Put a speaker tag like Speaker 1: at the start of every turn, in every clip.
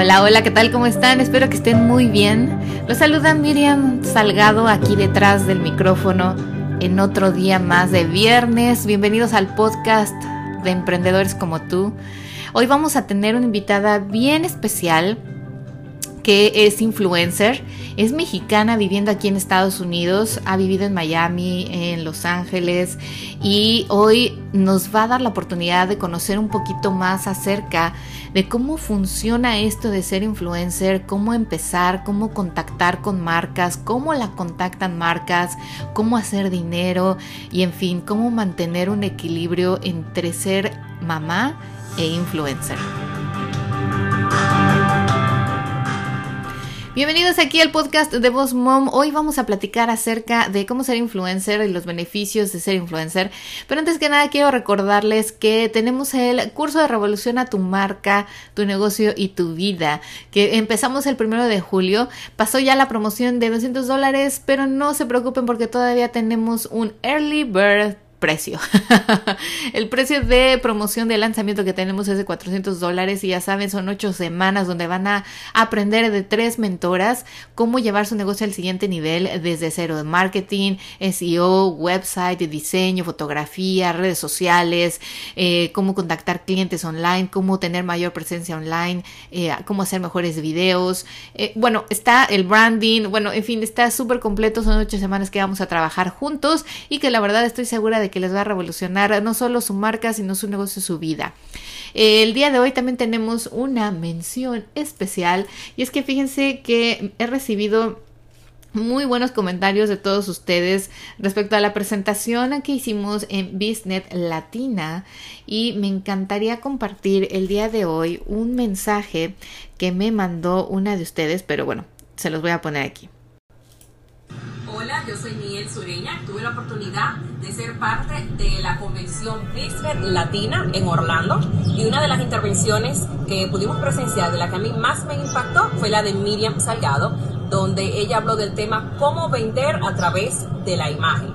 Speaker 1: Hola, hola, ¿qué tal? ¿Cómo están? Espero que estén muy bien. Los saluda Miriam Salgado aquí detrás del micrófono en otro día más de viernes. Bienvenidos al podcast de emprendedores como tú. Hoy vamos a tener una invitada bien especial que es influencer, es mexicana viviendo aquí en Estados Unidos, ha vivido en Miami, en Los Ángeles y hoy nos va a dar la oportunidad de conocer un poquito más acerca de cómo funciona esto de ser influencer, cómo empezar, cómo contactar con marcas, cómo la contactan marcas, cómo hacer dinero y en fin, cómo mantener un equilibrio entre ser mamá e influencer. Bienvenidos aquí al podcast de Voz Mom. Hoy vamos a platicar acerca de cómo ser influencer y los beneficios de ser influencer. Pero antes que nada quiero recordarles que tenemos el curso de Revolución a tu marca, tu negocio y tu vida, que empezamos el primero de julio. Pasó ya la promoción de 200 dólares, pero no se preocupen porque todavía tenemos un early bird precio. el precio de promoción de lanzamiento que tenemos es de 400 dólares y ya saben, son ocho semanas donde van a aprender de tres mentoras cómo llevar su negocio al siguiente nivel desde cero de marketing, SEO, website, diseño, fotografía, redes sociales, eh, cómo contactar clientes online, cómo tener mayor presencia online, eh, cómo hacer mejores videos. Eh, bueno, está el branding, bueno, en fin, está súper completo, son ocho semanas que vamos a trabajar juntos y que la verdad estoy segura de que les va a revolucionar no solo su marca, sino su negocio, su vida. El día de hoy también tenemos una mención especial y es que fíjense que he recibido muy buenos comentarios de todos ustedes respecto a la presentación que hicimos en Business Latina y me encantaría compartir el día de hoy un mensaje que me mandó una de ustedes, pero bueno, se los voy a poner aquí.
Speaker 2: Hola, yo soy Miguel Sureña. Tuve la oportunidad de ser parte de la convención Business Latina en Orlando y una de las intervenciones que pudimos presenciar, de la que a mí más me impactó, fue la de Miriam Salgado, donde ella habló del tema cómo vender a través de la imagen.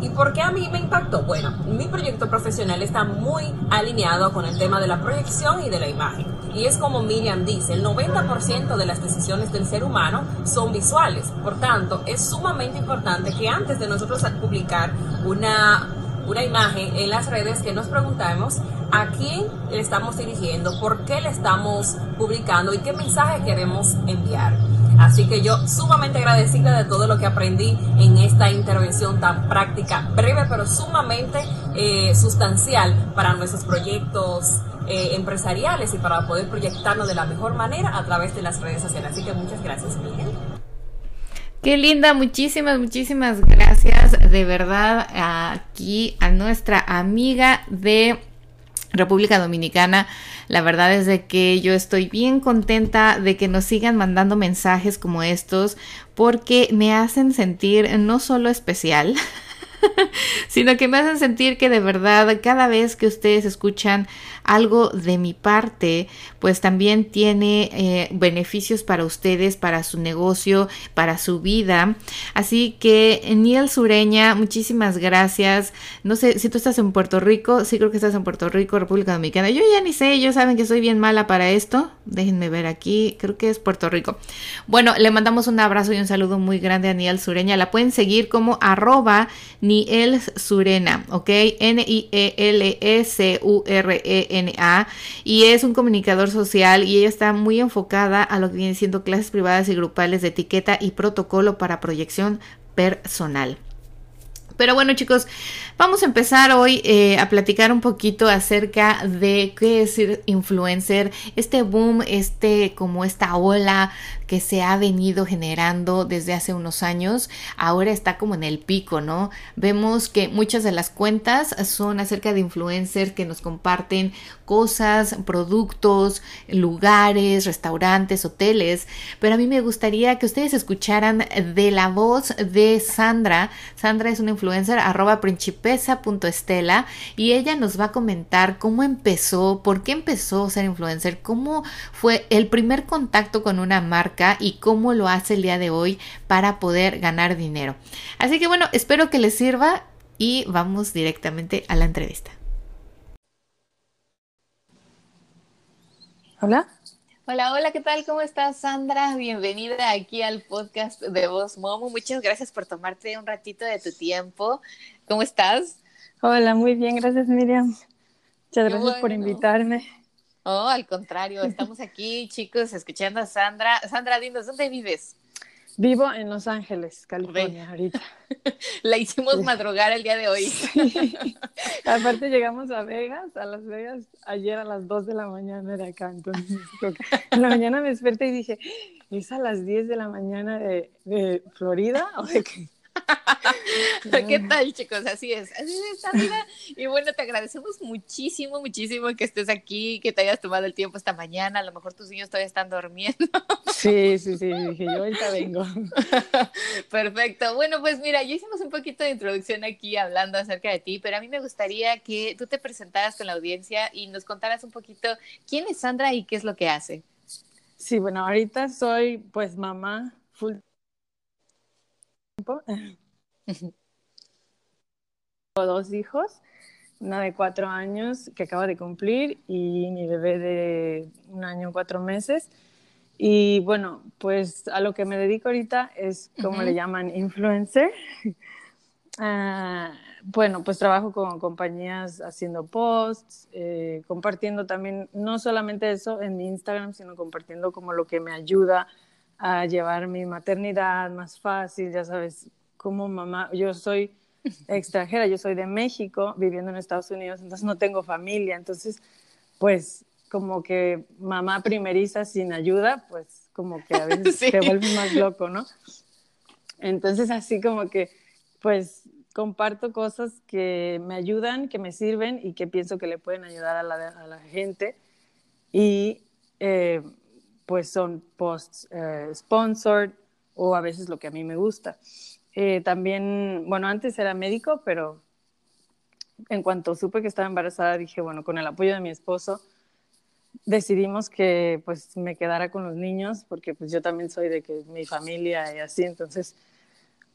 Speaker 2: ¿Y por qué a mí me impactó? Bueno, mi proyecto profesional está muy alineado con el tema de la proyección y de la imagen. Y es como Miriam dice, el 90% de las decisiones del ser humano son visuales. Por tanto, es sumamente importante que antes de nosotros publicar una, una imagen en las redes, que nos preguntemos a quién le estamos dirigiendo, por qué le estamos publicando y qué mensaje queremos enviar. Así que yo sumamente agradecida de todo lo que aprendí en esta intervención tan práctica, breve pero sumamente eh, sustancial para nuestros proyectos eh, empresariales y para poder proyectarnos de la mejor manera a través de las redes sociales. Así que muchas gracias, Miguel.
Speaker 1: Qué linda, muchísimas, muchísimas gracias de verdad aquí a nuestra amiga de República Dominicana. La verdad es que yo estoy bien contenta de que nos sigan mandando mensajes como estos porque me hacen sentir no solo especial, sino que me hacen sentir que de verdad cada vez que ustedes escuchan algo de mi parte, pues también tiene eh, beneficios para ustedes, para su negocio, para su vida. Así que, Niel Sureña, muchísimas gracias. No sé si tú estás en Puerto Rico, sí creo que estás en Puerto Rico, República Dominicana. Yo ya ni sé, ellos saben que soy bien mala para esto. Déjenme ver aquí, creo que es Puerto Rico. Bueno, le mandamos un abrazo y un saludo muy grande a Niel Sureña. La pueden seguir como arroba Niel Surena, ¿ok? N-I-E-L-E-C-U-R-E Y es un comunicador social y ella está muy enfocada a lo que viene siendo clases privadas y grupales de etiqueta y protocolo para proyección personal. Pero bueno chicos, vamos a empezar hoy eh, a platicar un poquito acerca de qué es influencer, este boom, este como esta ola que se ha venido generando desde hace unos años, ahora está como en el pico, ¿no? Vemos que muchas de las cuentas son acerca de influencers que nos comparten cosas, productos, lugares, restaurantes, hoteles, pero a mí me gustaría que ustedes escucharan de la voz de Sandra. Sandra es una influencer arroba principesa.estela y ella nos va a comentar cómo empezó, por qué empezó a ser influencer, cómo fue el primer contacto con una marca y cómo lo hace el día de hoy para poder ganar dinero. Así que bueno, espero que les sirva y vamos directamente a la entrevista.
Speaker 3: Hola.
Speaker 1: Hola, hola, ¿qué tal? ¿Cómo estás, Sandra? Bienvenida aquí al podcast de Voz Momo. Muchas gracias por tomarte un ratito de tu tiempo. ¿Cómo estás?
Speaker 3: Hola, muy bien, gracias, Miriam. Muchas gracias por invitarme.
Speaker 1: Oh, al contrario, estamos aquí, chicos, escuchando a Sandra. Sandra, dinos, ¿dónde vives?
Speaker 3: Vivo en Los Ángeles, California, ahorita.
Speaker 1: La hicimos madrugar el día de hoy.
Speaker 3: Aparte llegamos a Vegas, a Las Vegas, ayer a las 2 de la mañana de acá. Entonces, en la mañana me desperté y dije, ¿es a las 10 de la mañana de, de Florida o de qué?
Speaker 1: ¿Qué tal, chicos? Así es, así es esta vida. Y bueno, te agradecemos muchísimo, muchísimo que estés aquí, que te hayas tomado el tiempo esta mañana. A lo mejor tus niños todavía están durmiendo.
Speaker 3: Sí, sí, sí, dije yo ahorita vengo.
Speaker 1: Perfecto. Bueno, pues mira, ya hicimos un poquito de introducción aquí hablando acerca de ti, pero a mí me gustaría que tú te presentaras con la audiencia y nos contaras un poquito quién es Sandra y qué es lo que hace.
Speaker 3: Sí, bueno, ahorita soy pues mamá full tiempo. Tengo dos hijos, una de cuatro años que acaba de cumplir y mi bebé de un año cuatro meses. Y bueno, pues a lo que me dedico ahorita es como le llaman influencer. uh, bueno, pues trabajo con compañías haciendo posts, eh, compartiendo también, no solamente eso en mi Instagram, sino compartiendo como lo que me ayuda a llevar mi maternidad más fácil, ya sabes, como mamá, yo soy extranjera, yo soy de México, viviendo en Estados Unidos, entonces no tengo familia, entonces pues como que mamá primeriza sin ayuda, pues como que a veces sí. te vuelve más loco, ¿no? Entonces así como que pues comparto cosas que me ayudan, que me sirven y que pienso que le pueden ayudar a la, a la gente y eh, pues son posts eh, sponsored o a veces lo que a mí me gusta. Eh, también, bueno, antes era médico, pero en cuanto supe que estaba embarazada, dije, bueno, con el apoyo de mi esposo, decidimos que pues me quedara con los niños, porque pues yo también soy de que mi familia y así, entonces,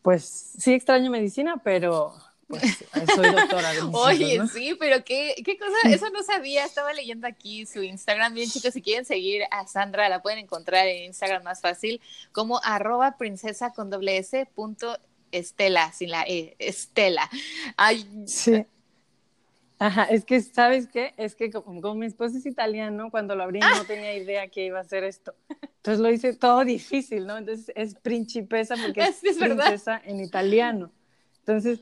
Speaker 3: pues sí extraño medicina, pero pues soy doctora. De
Speaker 1: Oye,
Speaker 3: hijos,
Speaker 1: ¿no? sí, pero qué, qué cosa, eso no sabía, estaba leyendo aquí su Instagram, bien chicos, si quieren seguir a Sandra, la pueden encontrar en Instagram más fácil, como arroba princesa con doble s punto Estela, sin la E, Estela. Ay.
Speaker 3: Sí. Ajá, es que, ¿sabes qué? Es que como, como, mi esposo es italiano, cuando lo abrí ah. no tenía idea que iba a hacer esto. Entonces lo hice todo difícil, ¿no? Entonces es principesa porque es, es princesa verdad. en italiano. Entonces,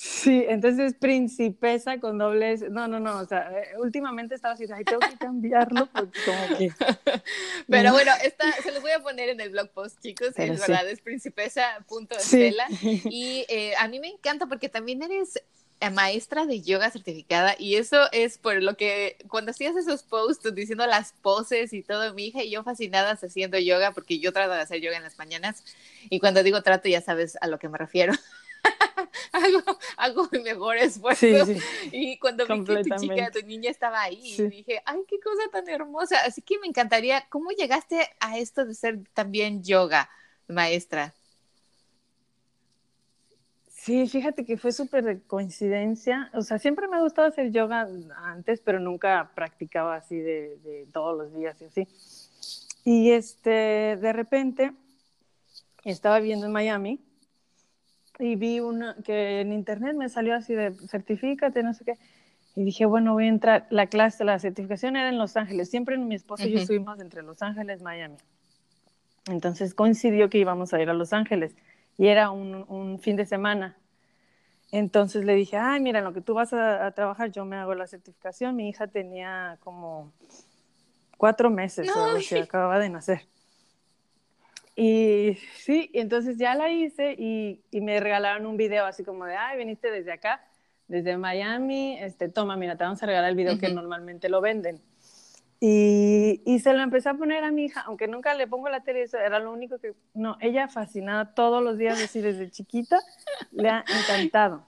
Speaker 3: sí, entonces es principesa con doble S. No, no, no, o sea, eh, últimamente estaba así, ay, tengo que cambiarlo porque como que...
Speaker 1: Pero bueno, esta, se los voy a poner en el blog post, chicos, Pero es sí. verdad, es principesa.estela. Sí. Y eh, a mí me encanta porque también eres maestra de yoga certificada y eso es por lo que cuando hacías esos posts diciendo las poses y todo, mi hija y yo fascinadas haciendo yoga porque yo trato de hacer yoga en las mañanas y cuando digo trato ya sabes a lo que me refiero. hago, hago mi mejor esfuerzo. Sí, sí. Y cuando vi que tu chica, tu niña estaba ahí, sí. dije, ay, qué cosa tan hermosa. Así que me encantaría, ¿cómo llegaste a esto de ser también yoga, maestra?
Speaker 3: Sí, fíjate que fue súper de coincidencia. O sea, siempre me ha gustado hacer yoga antes, pero nunca practicaba así de, de, todos los días y así. Y este, de repente estaba viendo en Miami y vi una que en internet me salió así de certifícate, no sé qué. Y dije, bueno, voy a entrar. La clase, la certificación era en Los Ángeles. Siempre mi esposo uh -huh. y yo estuvimos entre Los Ángeles Miami. Entonces coincidió que íbamos a ir a Los Ángeles y era un, un fin de semana. Entonces le dije, ay, mira, en lo que tú vas a, trabajar, yo me hago la certificación. Mi hija tenía como cuatro meses, o sea, acababa de nacer. Y sí, entonces ya la hice y, y, me regalaron un video así como de, ay, viniste desde acá, desde Miami, este, toma, mira, te vamos a regalar el video que normalmente lo venden. Y, y, se lo empecé a poner a mi hija, aunque nunca le pongo la tele, eso era lo único que, no, ella fascinada todos los días, así desde chiquita, le ha encantado.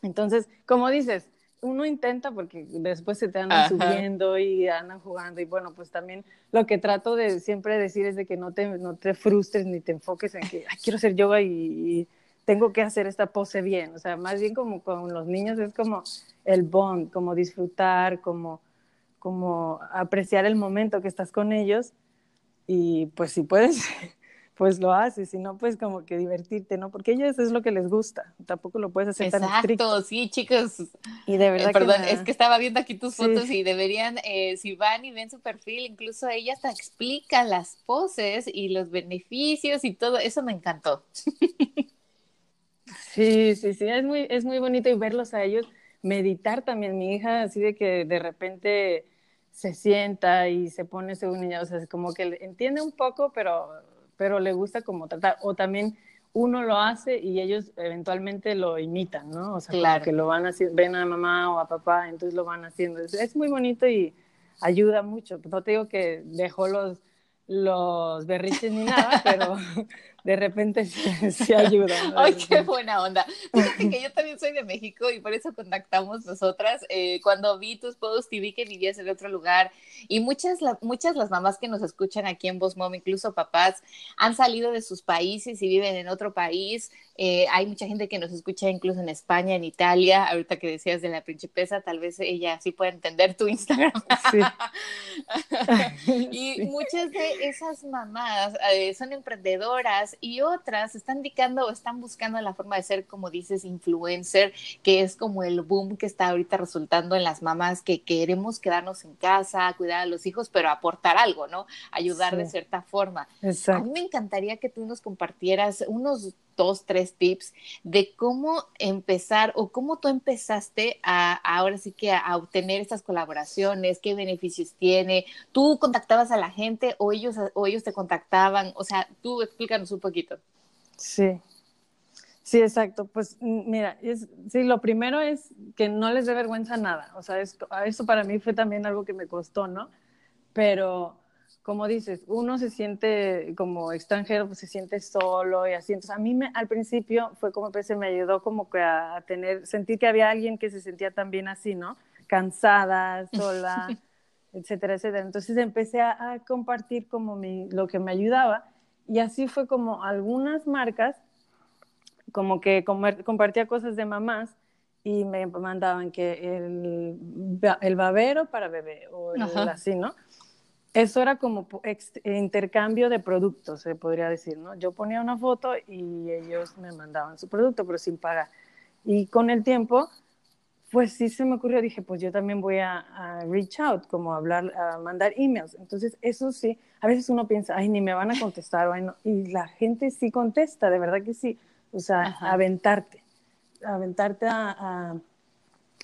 Speaker 3: Entonces, como dices, uno intenta porque después se te andan subiendo y andan jugando y bueno, pues también lo que trato de siempre decir es de que no te, no te frustres ni te enfoques en que quiero hacer yoga y, tengo que hacer esta pose bien, o sea, más bien como con los niños es como el bond, como disfrutar, como, como apreciar el momento que estás con ellos. Y pues si puedes pues lo haces, si no, pues como que divertirte, ¿no? Porque ellos es lo que les gusta, tampoco lo puedes hacer tan estricto.
Speaker 1: sí, chicos.
Speaker 3: Y de verdad
Speaker 1: eh, Perdón, es que estaba viendo aquí tus fotos y deberían, eh, si van y ven su perfil, incluso ella hasta explica las poses y los beneficios y todo, eso me encantó.
Speaker 3: Sí, sí, sí, es muy, es muy bonito y verlos a ellos meditar también. Mi hija, así de que de repente se sienta y se pone según ella, o sea, es como que entiende un poco, pero pero le gusta como tratar. O también uno lo hace y ellos eventualmente lo imitan, ¿no? O sea, claro. que lo van haciendo, ven a mamá o a papá, entonces lo van haciendo. Es, muy bonito y ayuda mucho. No te digo que dejó los, los berriches ni nada, pero de repente sí, ayuda.
Speaker 1: ¡Ay, qué buena onda! Fíjate que yo también soy de México y por eso contactamos nosotras. Eh, cuando vi tus posts y vi que vivías en otro lugar y muchas, muchas las mamás que nos escuchan aquí en Voz Mom, incluso papás, han salido de sus países y viven en otro país. Eh, hay mucha gente que nos escucha incluso en España, en Italia. Ahorita que decías de la principesa, tal vez ella sí puede entender tu Instagram. Sí. y muchas de esas mamás eh, son emprendedoras y otras están indicando o están buscando la forma de ser, como dices, influencer, que es como el boom que está ahorita resultando en las mamás que queremos quedarnos en casa, cuidar a los hijos, pero aportar algo, ¿no? Ayudar de cierta forma. A mí me encantaría que tú nos compartieras unos dos, tres tips de cómo empezar o cómo tú empezaste a ahora sí que a, obtener estas colaboraciones, qué beneficios tiene. ¿Tú contactabas a la gente o ellos, o ellos te contactaban? O sea, tú explícanos un poquito.
Speaker 3: Sí, Sí, exacto. Pues mira, sí, lo primero es que no les dé vergüenza nada. O sea, eso para mí fue también algo que me costó, ¿no? Pero como dices, uno se siente como extranjero, pues se siente solo y así. Entonces, a mí me, al principio fue como que se me ayudó como que a, tener, sentir que había alguien que se sentía también así, ¿no? Cansada, sola, etcétera, etcétera. Entonces empecé a, compartir como mi, lo que me ayudaba y así fue como algunas marcas, como que compartía cosas de mamás y me mandaban que el, el babero para bebé o el, así, ¿no? Eso era como intercambio de productos, se podría decir, ¿no? Yo ponía una foto y ellos me mandaban su producto, pero sin pagar. Y con el tiempo, pues sí se me ocurrió, dije, pues yo también voy a, reach out, como hablar, a mandar emails. Entonces, eso sí, a veces uno piensa, ay, ni me van a contestar, y la gente sí contesta, de verdad que sí. O sea, aventarte, aventarte a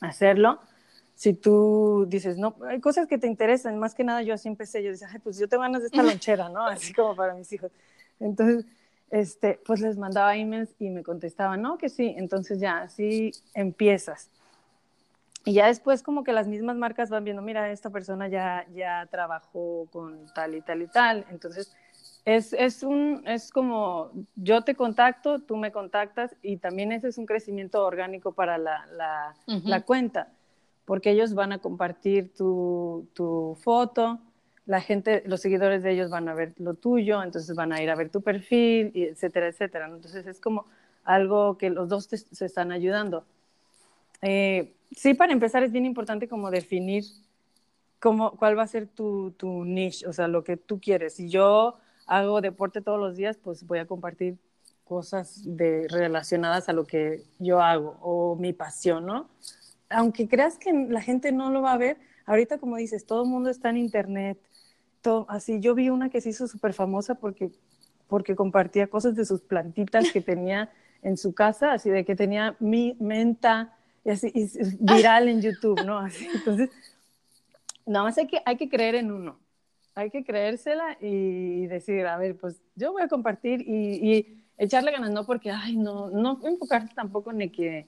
Speaker 3: hacerlo si tú dices, no, hay cosas que te interesan, más que nada yo así empecé, yo decía, ay, pues yo tengo ganas de esta lonchera, ¿no? Así como para mis hijos. Entonces, este, pues les mandaba emails y me contestaban, no, que sí, entonces ya, así empiezas. Y ya después como que las mismas marcas van viendo, mira, esta persona ya, ya trabajó con tal y tal y tal, entonces es, es, un, es como yo te contacto, tú me contactas y también ese es un crecimiento orgánico para la, la, la cuenta porque ellos van a compartir tu, tu, foto, la gente, los seguidores de ellos van a ver lo tuyo, entonces van a ir a ver tu perfil, y etcétera, etcétera. Entonces es como algo que los dos se están ayudando. Eh, sí, para empezar es bien importante como definir cómo, cuál va a ser tu, tu niche, o sea, lo que tú quieres. Si yo hago deporte todos los días, pues voy a compartir cosas de, relacionadas a lo que yo hago o mi pasión, ¿no? Aunque creas que la gente no lo va a ver, ahorita como dices, todo el mundo está en internet, todo, así yo vi una que se hizo súper famosa porque, porque compartía cosas de sus plantitas que tenía en su casa, así de que tenía mi menta y así, y viral en YouTube, ¿no? Así, entonces, nada más hay que, hay que creer en uno, hay que creérsela y decir, a ver, pues yo voy a compartir y, y echarle ganas, no porque, ay, no, no enfocarse tampoco en que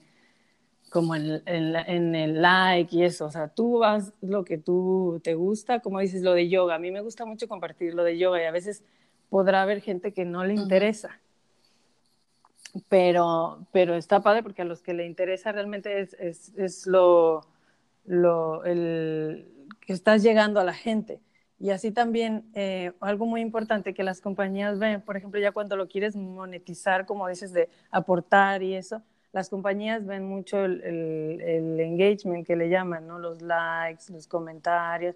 Speaker 3: como en, en, el like y eso, o sea, tú vas lo que tú te gusta, como dices, lo de yoga, a mí me gusta mucho compartir lo de yoga y a veces podrá haber gente que no le interesa, pero, pero está padre porque a los que le interesa realmente es, es, es lo, lo el, que estás llegando a la gente. Y así también, eh, algo muy importante que las compañías ven, por ejemplo, ya cuando lo quieres monetizar, como dices, de aportar y eso, las compañías ven mucho el, el, engagement que le llaman, ¿no? Los likes, los comentarios.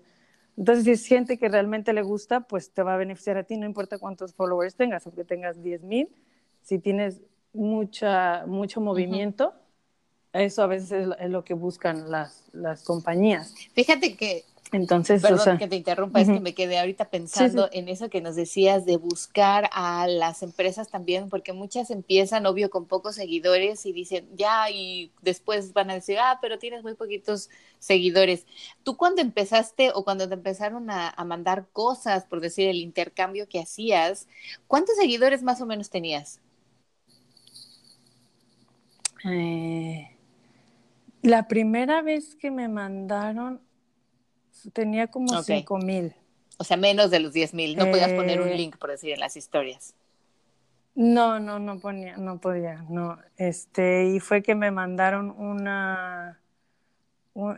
Speaker 3: Entonces, si es gente que realmente le gusta, pues te va a beneficiar a ti, no importa cuántos followers tengas, aunque tengas 10 mil, si tienes mucha, mucho movimiento, eso a veces es, lo que buscan las, las compañías.
Speaker 1: Fíjate que
Speaker 3: entonces,
Speaker 1: perdón que te interrumpa, es que me quedé ahorita pensando en eso que nos decías de buscar a las empresas también, porque muchas empiezan, obvio, con pocos seguidores y dicen, ya, y después van a decir, ah, pero tienes muy poquitos seguidores. Tú cuando empezaste o cuando te empezaron a, mandar cosas, por decir, el intercambio que hacías, ¿cuántos seguidores más o menos tenías?
Speaker 3: Eh, la primera vez que me mandaron tenía como cinco mil.
Speaker 1: O sea, menos de los diez mil. No podías poner un eh, link, por decir, en las historias.
Speaker 3: No, no, no ponía, no podía, no. Este, y fue que me mandaron una,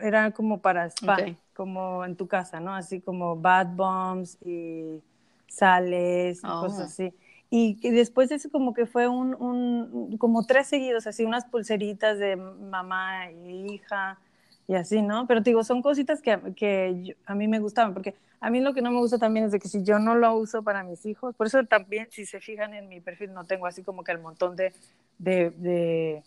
Speaker 3: era como para spa, como en tu casa, ¿no? Así como bad bombs y sales, y cosas oh. así. Y, después de eso como que fue un, un, como tres seguidos, así unas pulseritas de mamá y hija, y así, ¿no? Pero te digo, son cositas que, que a mí me gustaban, porque a mí lo que no me gusta también es de que si yo no lo uso para mis hijos, por eso también, si se fijan en mi perfil, no tengo así como que el montón de, de, de,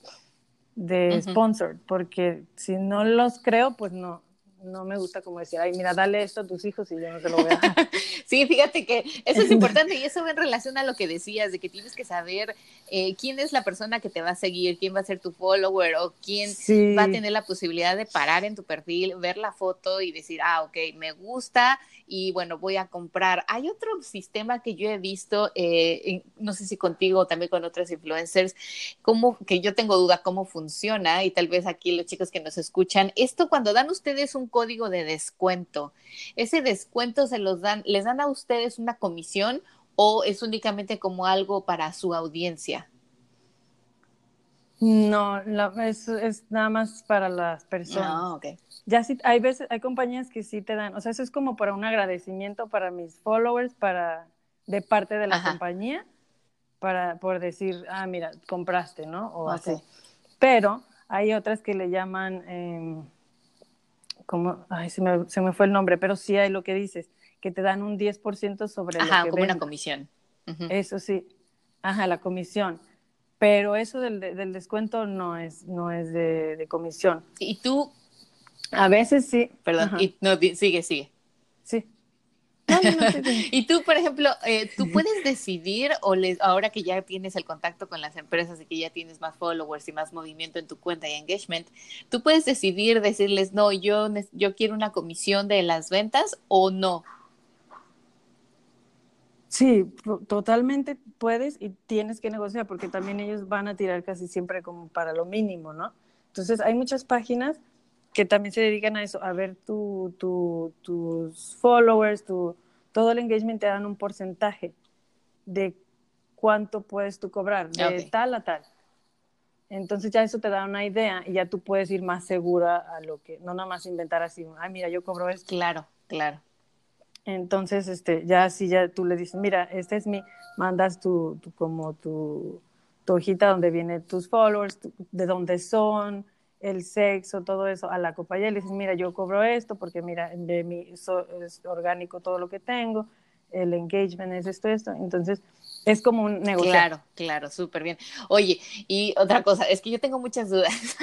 Speaker 3: de sponsored, porque si no los creo, pues no, no me gusta como decir, ay, mira, dale esto a tus hijos y yo no te lo voy a dar.
Speaker 1: sí, fíjate que eso es importante y eso va en relación a lo que decías, de que tienes que saber eh, quién es la persona que te va a seguir, quién va a ser tu follower o quién va a tener la posibilidad de parar en tu perfil, ver la foto y decir, ah, ok, me gusta y bueno, voy a comprar. Hay otro sistema que yo he visto, eh, no sé si contigo o también con otros influencers, como que yo tengo duda cómo funciona y tal vez aquí los chicos que nos escuchan, esto cuando dan ustedes un código de descuento, ese descuento se los dan, les dan a ustedes una comisión o es únicamente como algo para su audiencia?
Speaker 3: No, es, es, nada más para las personas. Ah, okay ya sí, hay veces, hay compañías que sí te dan, o sea, eso es como para un agradecimiento para mis followers, para, de parte de la compañía, para, por decir, ah, mira, compraste, ¿no? O así. Pero hay otras que le llaman, eh, como, ay, se me, se me, fue el nombre, pero sí hay lo que dices, que te dan un 10% sobre
Speaker 1: Ajá,
Speaker 3: lo que
Speaker 1: como una comisión.
Speaker 3: Eso sí, ajá, la comisión. Pero eso del, del descuento no es, no es de, de comisión.
Speaker 1: ¿Y tú
Speaker 3: a veces sí.
Speaker 1: Perdón, y, no, sigue, sigue.
Speaker 3: Sí.
Speaker 1: y tú, por ejemplo, eh, tú puedes decidir, o les, ahora que ya tienes el contacto con las empresas y que ya tienes más followers y más movimiento en tu cuenta y engagement, tú puedes decidir decirles, no, yo, yo quiero una comisión de las ventas o no.
Speaker 3: Sí, totalmente puedes y tienes que negociar porque también ellos van a tirar casi siempre como para lo mínimo, ¿no? Entonces hay muchas páginas que también se dedican a eso, a ver tu, tu, tus followers, tu, todo el engagement te dan un porcentaje de cuánto puedes tú cobrar, de tal a tal. Entonces ya eso te da una idea y ya tú puedes ir más segura a lo que, no nada más inventar así, ay, mira, yo cobro esto.
Speaker 1: Claro, claro.
Speaker 3: Entonces, este, ya si ya tú le dices, mira, este es mi, mandas tu, tu como tu, tu hojita donde vienen tus followers, de dónde son, el sexo, todo eso a la compañía y le dices, mira, yo cobro esto porque mira, de mi, es orgánico todo lo que tengo, el engagement es esto, esto. Entonces, es como un negocio.
Speaker 1: Claro, claro, súper bien. Oye, y otra cosa, es que yo tengo muchas dudas.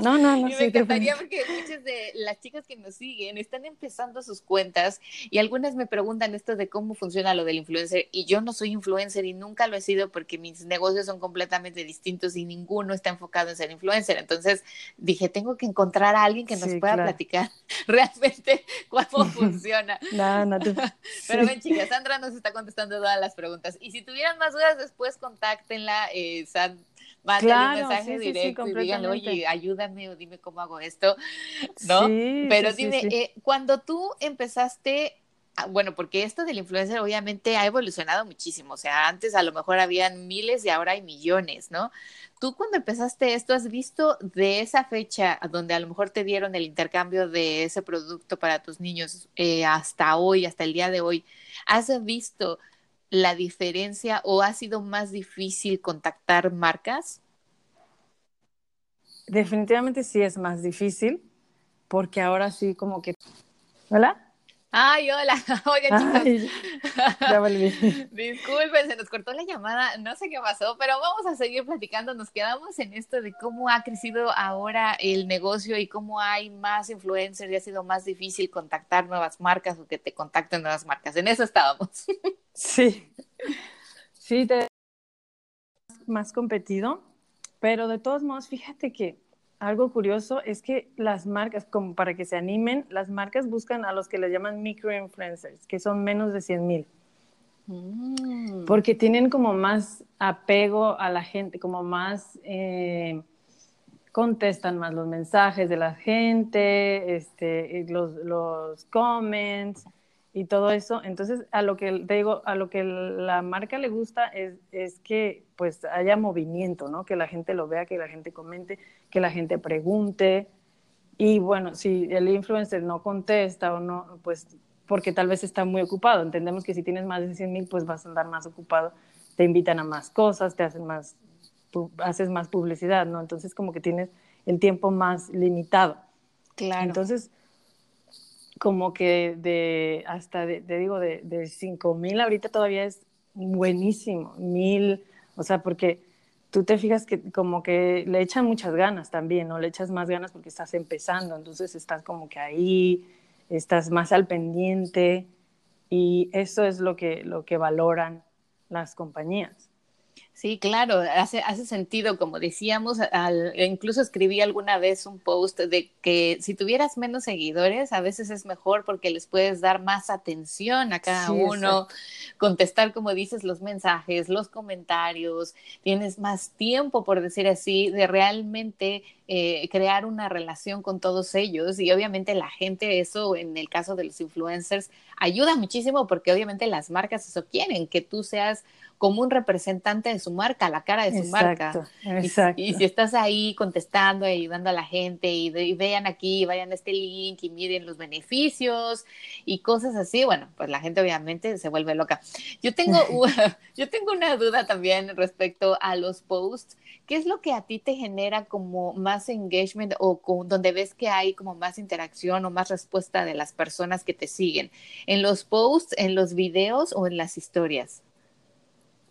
Speaker 3: No, no, no.
Speaker 1: Y me encantaría porque muchas de las chicas que nos siguen están empezando sus cuentas y algunas me preguntan esto de cómo funciona lo del influencer y yo no soy influencer y nunca lo he sido porque mis negocios son completamente distintos y ninguno está enfocado en ser influencer. Entonces dije, tengo que encontrar a alguien que nos pueda platicar realmente cómo funciona.
Speaker 3: no, no,
Speaker 1: Pero ven, chicas, Sandra nos está contestando todas las preguntas. Y si tuvieran más dudas, después contáctenla. Eh, claro, un mensaje directo y díganle, oye, ayúdame o dime cómo hago esto, ¿no? Pero dime, eh, cuando tú empezaste ah, bueno, porque esto del influencer obviamente ha evolucionado muchísimo, o sea, antes a lo mejor habían miles y ahora hay millones, ¿no? Tú cuando empezaste esto, ¿has visto de esa fecha donde a lo mejor te dieron el intercambio de ese producto para tus niños eh, hasta hoy, hasta el día de hoy, has visto la diferencia o ha sido más difícil contactar marcas?
Speaker 3: Definitivamente sí es más difícil, porque ahora sí como que... ¿Hola?
Speaker 1: Ay, hola. Oigan, chicos. Ya, Disculpen, se nos cortó la llamada. No sé qué pasó, pero vamos a seguir platicando. Nos quedamos en esto de cómo ha crecido ahora el negocio y cómo hay más influencers y ha sido más difícil contactar nuevas marcas o que te contacten nuevas marcas. En eso estábamos.
Speaker 3: Sí. Sí, te más competido, pero de todos modos, fíjate que algo curioso es que las marcas, como para que se animen, las marcas buscan a los que les llaman microinfluencers, que son menos de 100 mil. Mm. Porque tienen como más apego a la gente, como más eh, contestan más los mensajes de la gente, este, los, los comments y todo eso. Entonces, a lo que te digo, a lo que la marca le gusta es, es, que pues haya movimiento, ¿no? Que la gente lo vea, que la gente comente, que la gente pregunte. Y bueno, si el influencer no contesta o no, pues porque tal vez está muy ocupado. Entendemos que si tienes más de 100 mil, pues vas a andar más ocupado. Te invitan a más cosas, te hacen más, haces más publicidad, ¿no? Entonces como que tienes el tiempo más limitado.
Speaker 1: Claro.
Speaker 3: Entonces, como que de hasta, de, digo, de, de 5 mil ahorita todavía es buenísimo, mil, o sea, porque tú te fijas que como que le echan muchas ganas también, ¿no? Le echas más ganas porque estás empezando, entonces estás como que ahí, estás más al pendiente y eso es lo que, lo que valoran las compañías.
Speaker 1: Sí, claro, hace, hace sentido, como decíamos, al, incluso escribí alguna vez un post de que si tuvieras menos seguidores, a veces es mejor porque les puedes dar más atención a cada uno, contestar, como dices, los mensajes, los comentarios, tienes más tiempo, por decir así, de realmente eh, crear una relación con todos ellos y obviamente la gente, eso en el caso de los influencers, ayuda muchísimo porque obviamente las marcas eso quieren, que tú seas como un representante de su marca, la cara de su marca.
Speaker 3: Exacto.
Speaker 1: Y, si estás ahí contestando, ayudando a la gente y, vean aquí, vayan a este link y miren los beneficios y cosas así, bueno, pues la gente obviamente se vuelve loca. Yo tengo, yo tengo una duda también respecto a los posts. ¿Qué es lo que a ti te genera como más engagement o donde ves que hay como más interacción o más respuesta de las personas que te siguen? ¿En los posts, en los videos o en las historias?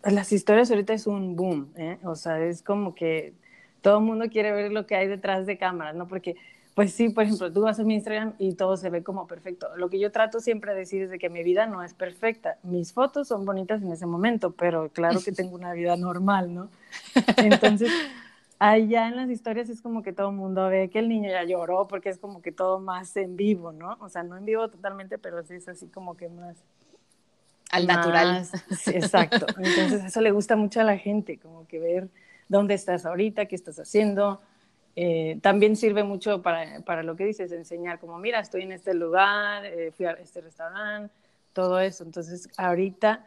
Speaker 3: Las historias ahorita es un boom, ¿eh? o sea, es como que todo el mundo quiere ver lo que hay detrás de cámaras, ¿no? Porque, pues sí, por ejemplo, tú vas a mi Instagram y todo se ve como perfecto. Lo que yo trato siempre de decir es de que mi vida no es perfecta. Mis fotos son bonitas en ese momento, pero claro que tengo una vida normal, ¿no? Entonces, allá en las historias es como que todo el mundo ve que el niño ya lloró, porque es como que todo más en vivo, ¿no? O sea, no en vivo totalmente, pero sí es así como que más
Speaker 1: al natural.
Speaker 3: exacto. Entonces eso le gusta mucho a la gente, como que ver dónde estás ahorita, qué estás haciendo. Eh, también sirve mucho para, para, lo que dices, enseñar como, mira, estoy en este lugar, eh, fui a este restaurante, todo eso. Entonces ahorita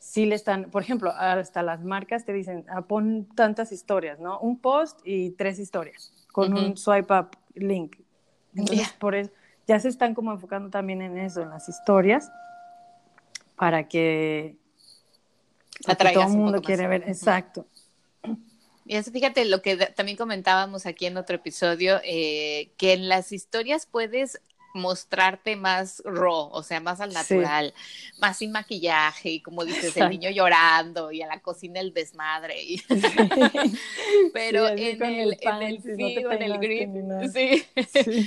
Speaker 3: sí le están, por ejemplo, hasta las marcas te dicen, ah, pon tantas historias, ¿no? Un post y tres historias con un swipe up link. Entonces, por eso ya se están como enfocando también en eso, en las historias para que, todo el mundo quiere ver. Exacto.
Speaker 1: Y eso, fíjate, lo que también comentábamos aquí en otro episodio, eh, que en las historias puedes mostrarte más raw, o sea, más al natural, más sin maquillaje, y como dices, el niño llorando y a la cocina el desmadre. Pero en, el, en el feed en el grid, sí.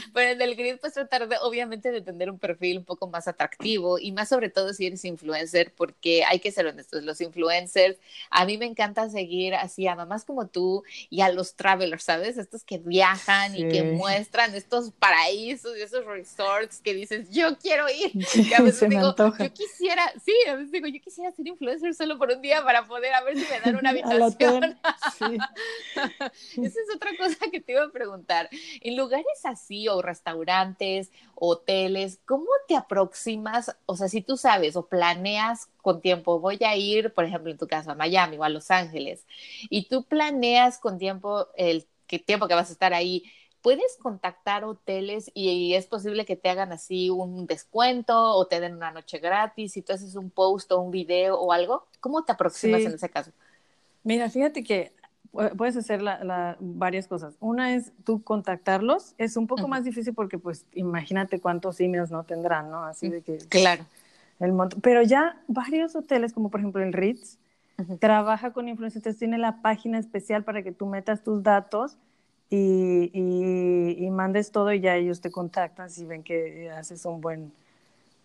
Speaker 1: pero en el grid pues tratar de, obviamente de tener un perfil un poco más atractivo y más sobre todo si eres influencer, porque hay que ser honestos, los influencers, a mí me encanta seguir así a mamás como tú y a los travelers, ¿sabes? Estos que viajan y que muestran estos paraísos y esos resorts que dices, yo quiero ir. Y a veces digo, yo quisiera, sí, a veces digo, yo quisiera ser influencer solo por un día para poder a ver si me dan una habitación. Esa es otra cosa que te iba a preguntar. En lugares así o restaurantes, hoteles, ¿cómo te aproximas? O sea, si tú sabes o planeas con tiempo, voy a ir, por ejemplo, en tu caso, a Miami o a Los Ángeles, y tú planeas con tiempo el tiempo que vas a estar ahí, puedes contactar hoteles y, es posible que te hagan así un descuento o te den una noche gratis si tú haces un post o un video o algo. ¿Cómo te aproximas en ese caso?
Speaker 3: Mira, fíjate que puedes hacer varias cosas. Una es tú contactarlos. Es un poco más difícil porque, pues, imagínate cuántos emails no tendrán, ¿no? Así de que...
Speaker 1: Claro.
Speaker 3: El Pero ya varios hoteles, como por ejemplo el Ritz, trabaja con influencers, tiene la página especial para que tú metas tus datos y, y, mandes todo y ya ellos te contactan si ven que haces un buen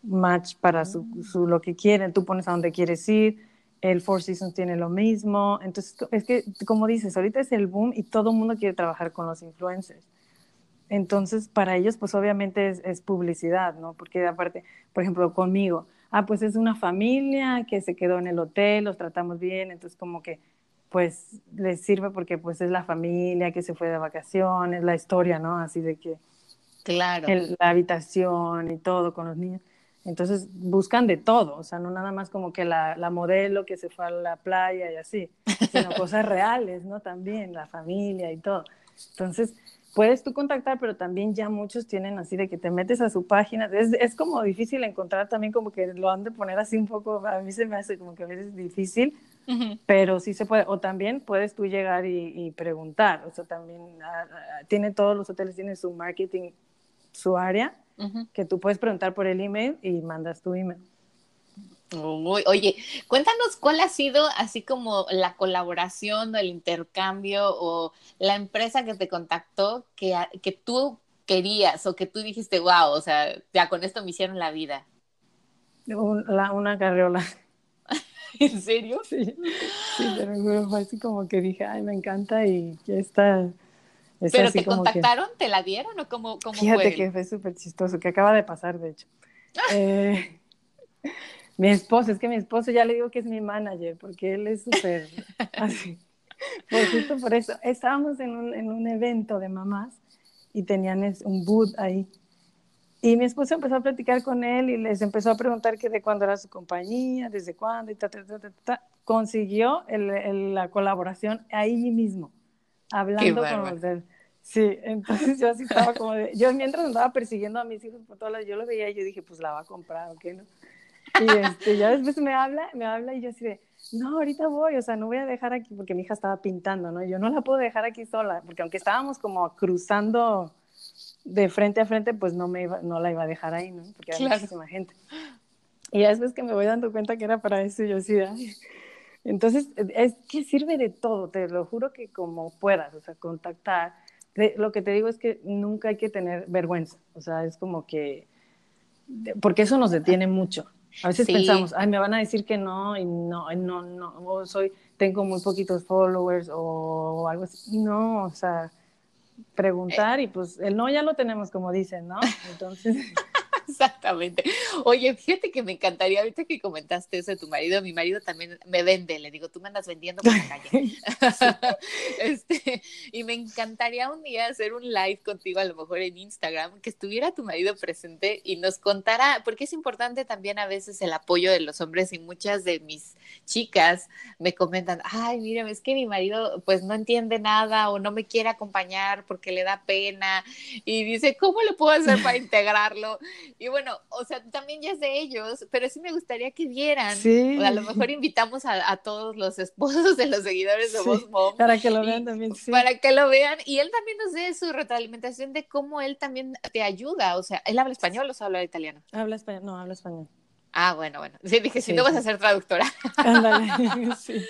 Speaker 3: match para su, su, lo que quieren, tú pones a dónde quieres ir, el Four Seasons tiene lo mismo, entonces es que como dices, ahorita es el boom y todo el mundo quiere trabajar con los influencers. Entonces, para ellos, pues obviamente es, es, publicidad, ¿no? Porque aparte, por ejemplo, conmigo, ah, pues es una familia que se quedó en el hotel, los tratamos bien, entonces como que pues les sirve porque pues es la familia que se fue de vacaciones, la historia, ¿no? Así de que...
Speaker 1: Claro.
Speaker 3: la habitación y todo con los niños. Entonces buscan de todo, o sea, no nada más como que la, la modelo que se fue a la playa y así, sino cosas reales, ¿no? También la familia y todo. Entonces, puedes tú contactar, pero también ya muchos tienen así de que te metes a su página. Es, es, como difícil encontrar también como que lo han de poner así un poco, a mí se me hace como que a veces difícil, pero sí se puede. O también puedes tú llegar y, preguntar. O sea, también ah, ah, tiene todos los hoteles, tienen su marketing, su área, que tú puedes preguntar por el email y mandas tu email.
Speaker 1: oye, cuéntanos cuál ha sido así como la colaboración o el intercambio o la empresa que te contactó que, que tú querías o que tú dijiste, wow, o sea, ya con esto me hicieron la vida.
Speaker 3: una carriola.
Speaker 1: ¿En serio?
Speaker 3: Sí, sí, pero fue así como que dije, ay, me encanta y ya está.
Speaker 1: ¿Pero te contactaron? ¿Te la dieron o cómo, cómo
Speaker 3: Fíjate que fue súper chistoso, que acaba de pasar, de hecho. eh, mi esposo, es que mi esposo ya le digo que es mi manager, porque él es súper así. Pues justo por eso, estábamos en un, en un evento de mamás y tenían un booth ahí y mi esposo empezó a platicar con él y les empezó a preguntar que de cuándo era su compañía, desde cuándo y ta, ta, ta, ta, Consiguió el, la colaboración ahí mismo, hablando con los Sí, entonces yo así estaba como de, yo mientras andaba persiguiendo a mis hijos por todas las, yo lo veía y yo dije, pues la va a comprar, ¿o qué no? Y este, ya después me habla, me habla y yo así de, no, ahorita voy, o sea, no voy a dejar aquí, porque mi hija estaba pintando, ¿no? Yo no la puedo dejar aquí sola, porque aunque estábamos como cruzando de frente a frente, pues no, me iba, no la iba a dejar ahí, ¿no? Porque había muchísima gente. Y ya después que me voy dando cuenta que era para eso, yo sí, entonces, es que sirve de todo, te lo juro que como puedas, o sea, contactar. lo que te digo es que nunca hay que tener vergüenza, o sea, es como que, porque eso nos detiene mucho. A veces pensamos, ay, me van a decir que no, y no, no, no, soy, tengo muy poquitos followers o algo así. No, o sea, preguntar y pues el no ya lo tenemos como dicen, ¿no? Entonces...
Speaker 1: Exactamente. Oye, fíjate que me encantaría, ahorita que comentaste eso de tu marido, mi marido también me vende, le digo, tú me andas vendiendo por la calle. este, y me encantaría un día hacer un live contigo, a lo mejor en Instagram, que estuviera tu marido presente y nos contara, porque es importante también a veces el apoyo de los hombres y muchas de mis chicas me comentan, ay, mira, es que mi marido pues no entiende nada o no me quiere acompañar porque le da pena y dice, ¿cómo le puedo hacer para integrarlo? Y bueno, o sea, también ya es de ellos, pero sí me gustaría que vieran. Sí. O a lo mejor invitamos a, todos los esposos de los seguidores de sí, Mom.
Speaker 3: Para que lo vean también, sí.
Speaker 1: Para que lo vean. Y él también nos dé su retroalimentación de cómo él también te ayuda. O sea, ¿él habla español o habla italiano?
Speaker 3: Habla español, no, habla español.
Speaker 1: Ah, bueno, bueno. Sí, dije, si no vas a ser traductora.
Speaker 3: Ándale, sí.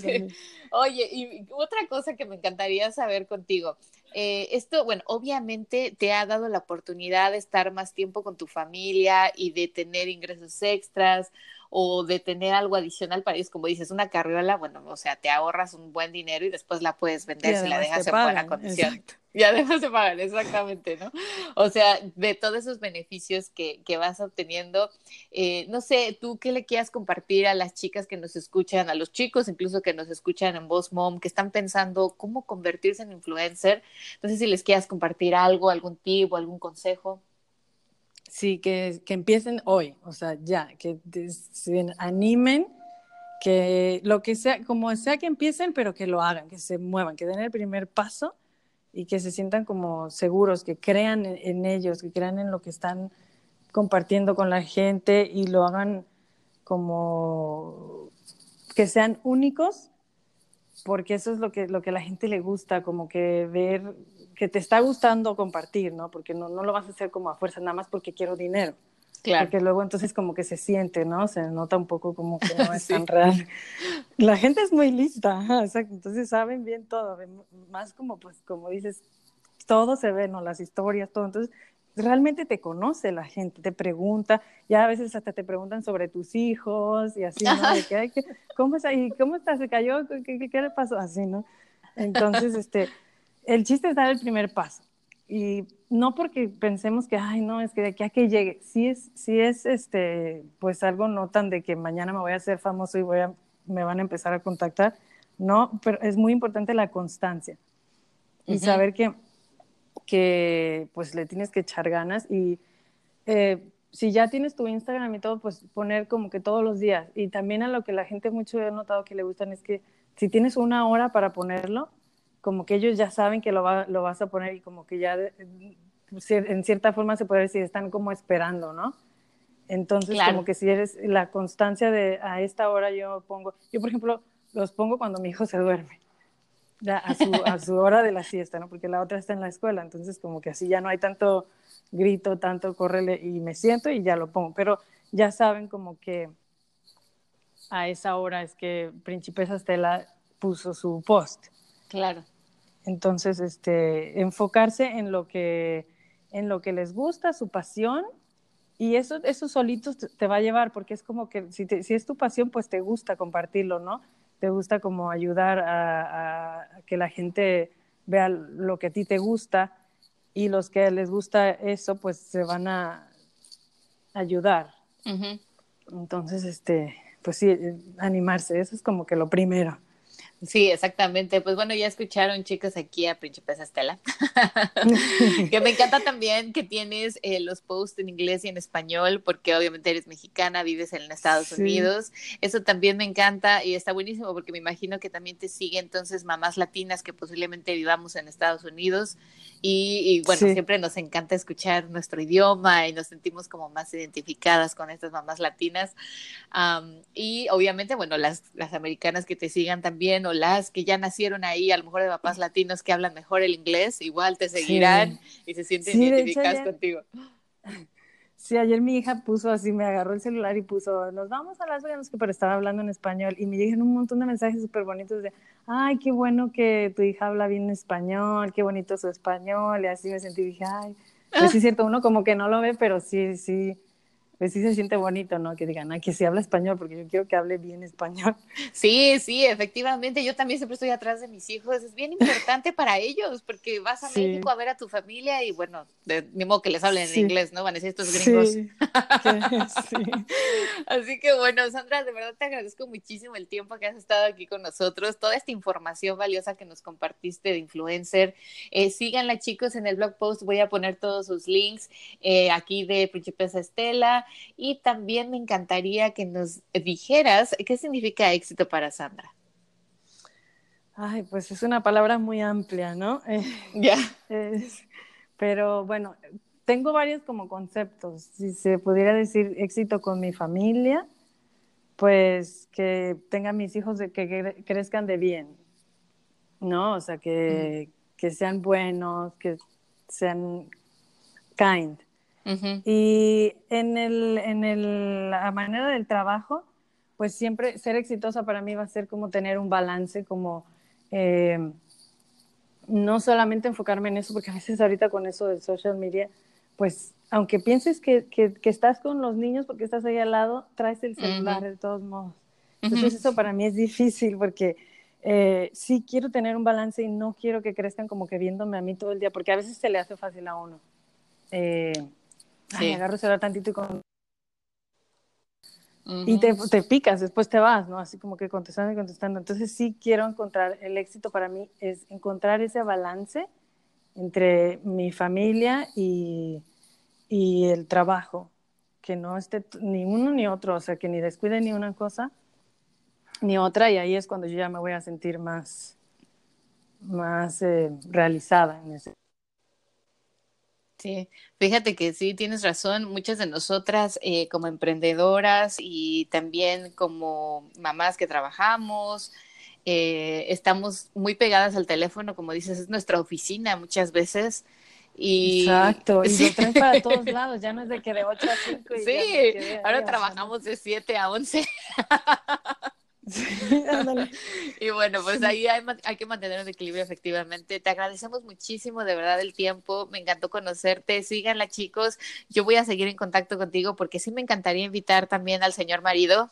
Speaker 3: sí.
Speaker 1: Oye, y otra cosa que me encantaría saber contigo. Eh, esto, bueno, obviamente te ha dado la oportunidad de estar más tiempo con tu familia y de tener ingresos extras o de tener algo adicional para ellos, como dices, una carriola, bueno, o sea, te ahorras un buen dinero y después la puedes vender si la dejas en buena condición. Y además se pagan, exactamente, ¿no? O sea, de todos esos beneficios que, que vas obteniendo, eh, no sé, tú qué le quieras compartir a las chicas que nos escuchan, a los chicos incluso que nos escuchan en Voz Mom, que están pensando cómo convertirse en influencer. No sé si les quieras compartir algo, algún tip o algún consejo.
Speaker 3: Sí, que, que empiecen hoy, o sea, ya, que se animen, que lo que sea, como sea que empiecen, pero que lo hagan, que se muevan, que den el primer paso y que se sientan como seguros, que crean en, ellos, que crean en lo que están compartiendo con la gente y lo hagan como que sean únicos, porque eso es lo que, lo que a la gente le gusta, como que ver que te está gustando compartir, ¿no? Porque no, no lo vas a hacer como a fuerza, nada más porque quiero dinero. Claro. Porque luego entonces como que se siente, ¿no? Se nota un poco como que no es tan real. La gente es muy lista. Entonces saben bien todo, más como pues como dices, todo se ve, ¿no? Las historias, todo. Entonces realmente te conoce la gente, te pregunta, ya a veces hasta te preguntan sobre tus hijos y así, ¿no? De que, ¿cómo, está, y ¿Cómo está? ¿Se cayó? ¿Qué, ¿Qué, le pasó? Así, ¿no? Entonces, este, el chiste es dar el primer paso. Y no porque pensemos que, ay, no, es que de aquí a que llegue, si es, si es este, pues algo no tan de que mañana me voy a hacer famoso y voy a, me van a empezar a contactar, no, pero es muy importante la constancia y saber que, que, pues le tienes que echar ganas y eh, si ya tienes tu Instagram y todo, pues poner como que todos los días. Y también a lo que la gente mucho he notado que le gustan es que si tienes una hora para ponerlo, como que ellos ya saben que lo, lo vas a poner y como que ya en cierta forma se puede decir, están como esperando, ¿no? Entonces, como que si eres la constancia de a esta hora yo pongo, yo por ejemplo los pongo cuando mi hijo se duerme, a, su, a su hora de la siesta, ¿no? Porque la otra está en la escuela, entonces como que así ya no hay tanto grito, tanto córrele y me siento y ya lo pongo, pero ya saben como que a esa hora es que Principesa Estela puso su post.
Speaker 1: Claro.
Speaker 3: Entonces, este, enfocarse en lo que, en lo que les gusta, su pasión, y eso, eso solito te va a llevar, porque es como que si, si es tu pasión, pues te gusta compartirlo, ¿no? Te gusta como ayudar a, que la gente vea lo que a ti te gusta y los que les gusta eso, pues se van a ayudar. Entonces, este, pues sí, animarse, eso es como que lo primero.
Speaker 1: Sí, exactamente. Pues bueno, ya escucharon chicos aquí a Princesa Estela. que me encanta también que tienes eh, los posts en inglés y en español, porque obviamente eres mexicana, vives en Estados Unidos. Eso también me encanta y está buenísimo porque me imagino que también te siguen entonces mamás latinas que posiblemente vivamos en Estados Unidos. Y, bueno, siempre nos encanta escuchar nuestro idioma y nos sentimos como más identificadas con estas mamás latinas. y obviamente, bueno, las, las americanas que te sigan también las que ya nacieron ahí, a lo mejor de papás latinos que hablan mejor el inglés, igual te seguirán y se sienten identificadas contigo.
Speaker 3: Sí, ayer mi hija puso así, me agarró el celular y puso, nos vamos a Las Vegas, pero estaba hablando en español y me llegan un montón de mensajes súper bonitos de, ay, qué bueno que tu hija habla bien español, qué bonito su español, y así me sentí, dije, ay, pues sí es cierto, uno como que no lo ve, pero sí, sí, pues sí se siente bonito, ¿no? Que digan, ay, que sí habla español, porque yo quiero que hable bien español.
Speaker 1: Sí, sí, efectivamente. Yo también siempre estoy atrás de mis hijos. Es bien importante para ellos, porque vas a México a ver a tu familia y, bueno, de modo que les hablen en inglés, ¿no? Van a decir estos gringos. Sí. Así que, bueno, Sandra, de verdad te agradezco muchísimo el tiempo que has estado aquí con nosotros, toda esta información valiosa que nos compartiste de influencer. Eh, síganla, chicos, en el blog post voy a poner todos sus links eh, aquí de Principesa Estela y también me encantaría que nos dijeras qué significa éxito para Sandra.
Speaker 3: Ay, pues es una palabra muy amplia, ¿no?
Speaker 1: Ya.
Speaker 3: pero bueno, tengo varios como conceptos. Si se pudiera decir éxito con mi familia, pues que tenga mis hijos de que crezcan de bien, ¿no? O sea, que, que sean buenos, que sean kind. Y en, el, en el, la manera del trabajo, pues siempre ser exitosa para mí va a ser como tener un balance, como eh, no solamente enfocarme en eso, porque a veces ahorita con eso del social media, pues aunque pienses que, que, estás con los niños porque estás ahí al lado, traes el celular de todos modos. Entonces eso para mí es difícil porque eh, sí quiero tener un balance y no quiero que crezcan como que viéndome a mí todo el día, porque a veces se le hace fácil a uno. Eh, sí. agarro el celular tantito y con... Y te, te, picas, después te vas, ¿no? Así como que contestando y contestando. Entonces sí quiero encontrar, el éxito para mí es encontrar ese balance entre mi familia y, y el trabajo, que no esté ni uno ni otro, o sea, que ni descuide ni una cosa ni otra, y ahí es cuando yo ya me voy a sentir más, más eh, realizada en ese.
Speaker 1: Sí, fíjate que sí, tienes razón. Muchas de nosotras eh, como emprendedoras y también como mamás que trabajamos, eh, estamos muy pegadas al teléfono, como dices, es nuestra oficina muchas veces. Y,
Speaker 3: Exacto, y lo traen para todos lados, ya no es de que de 8 a 5.
Speaker 1: Y sí, ahora trabajamos de 7 a 11. y bueno, pues ahí hay, hay, que mantener un equilibrio efectivamente. Te agradecemos muchísimo de verdad el tiempo, me encantó conocerte. Síganla chicos, yo voy a seguir en contacto contigo porque sí me encantaría invitar también al señor marido.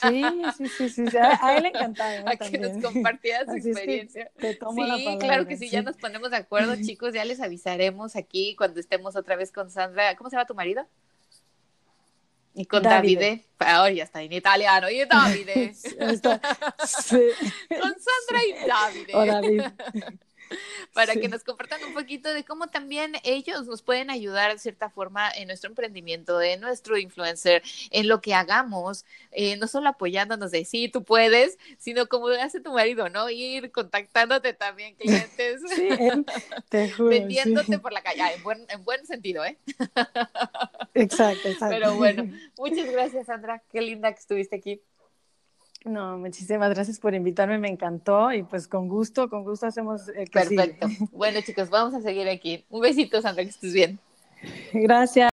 Speaker 3: Sí, sí, sí, sí, a, él le encantaba.
Speaker 1: A que nos compartiera su experiencia. sí, claro que sí, ya nos ponemos de acuerdo chicos, ya les avisaremos aquí cuando estemos otra vez con Sandra. ¿Cómo se llama tu marido? Y con Davide, ahora ya está en italiano, y Davide. sí. Con Sandra y Davide.
Speaker 3: O David.
Speaker 1: para que nos compartan un poquito de cómo también ellos nos pueden ayudar de cierta forma en nuestro emprendimiento, en nuestro influencer, en lo que hagamos, eh, no solo apoyándonos de sí, tú puedes, sino como hace tu marido, ¿no? Ir contactándote también clientes,
Speaker 3: sí, te juro,
Speaker 1: vendiéndote por la calle, en buen, en buen sentido, ¿eh?
Speaker 3: Exacto, exacto.
Speaker 1: Pero bueno, muchas gracias, Sandra, qué linda que estuviste aquí.
Speaker 3: No, muchísimas gracias por invitarme, me encantó y pues con gusto, con gusto hacemos el
Speaker 1: que Perfecto. Bueno, chicos, vamos a seguir aquí. Un besito, Sandra, que estés bien.
Speaker 3: Gracias.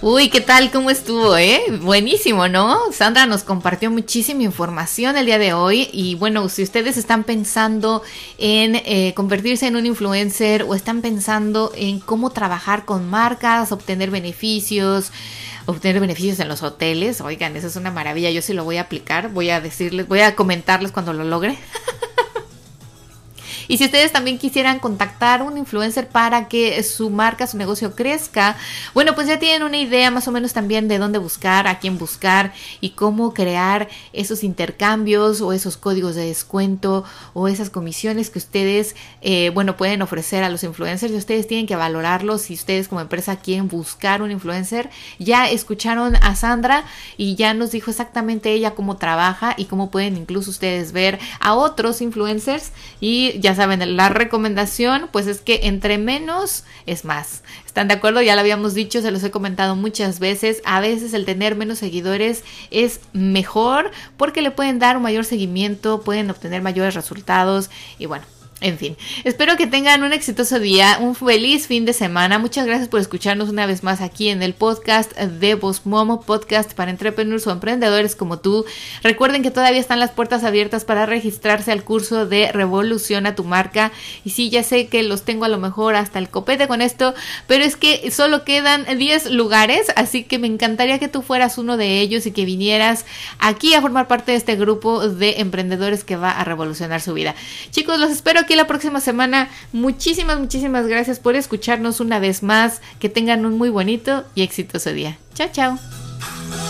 Speaker 1: Uy, ¿qué tal? ¿Cómo estuvo, eh? Buenísimo, ¿no? Sandra nos compartió muchísima información el día de hoy y bueno, si ustedes están pensando en eh, convertirse en un influencer o están pensando en cómo trabajar con marcas, obtener beneficios, obtener beneficios en los hoteles. Oigan, eso es una maravilla. Yo sí lo voy a aplicar. Voy a decirles, voy a comentarles cuando lo logre. Y si ustedes también quisieran contactar un influencer para que su marca, su negocio crezca, bueno, pues ya tienen una idea más o menos también de dónde buscar, a quién buscar y cómo crear esos intercambios o esos códigos de descuento o esas comisiones que ustedes, eh, bueno, pueden ofrecer a los influencers y ustedes tienen que valorarlos si ustedes como empresa quieren buscar un influencer. Ya escucharon a Sandra y ya nos dijo exactamente ella cómo trabaja y cómo pueden incluso ustedes ver a otros influencers y ya saben, la recomendación pues es que entre menos es más. ¿Están de acuerdo? Ya lo habíamos dicho, se los he comentado muchas veces. A veces el tener menos seguidores es mejor porque le pueden dar un mayor seguimiento, pueden obtener mayores resultados y bueno, en fin, espero que tengan un exitoso día, un feliz fin de semana. Muchas gracias por escucharnos una vez más aquí en el podcast de Voz Momo, podcast para entrepreneurs o emprendedores como tú. Recuerden que todavía están las puertas abiertas para registrarse al curso de Revolución a tu marca. Y sí, ya sé que los tengo a lo mejor hasta el copete con esto, pero es que solo quedan 10 lugares, así que me encantaría que tú fueras uno de ellos y que vinieras aquí a formar parte de este grupo de emprendedores que va a revolucionar su vida. Chicos, los espero aquí la próxima semana. Muchísimas, muchísimas gracias por escucharnos una vez más. Que tengan un muy bonito y exitoso día. Chao, chao.